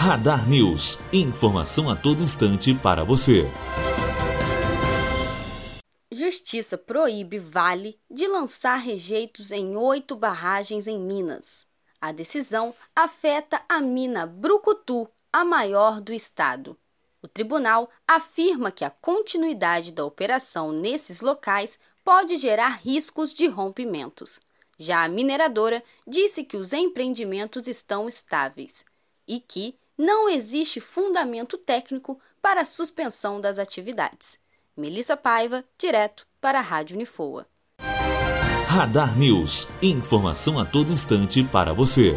Radar News. Informação a todo instante para você. Justiça proíbe Vale de lançar rejeitos em oito barragens em Minas. A decisão afeta a mina Brucutu, a maior do estado. O tribunal afirma que a continuidade da operação nesses locais pode gerar riscos de rompimentos. Já a mineradora disse que os empreendimentos estão estáveis e que não existe fundamento técnico para a suspensão das atividades. Melissa Paiva, direto para a Rádio Unifoa. Radar News. Informação a todo instante para você.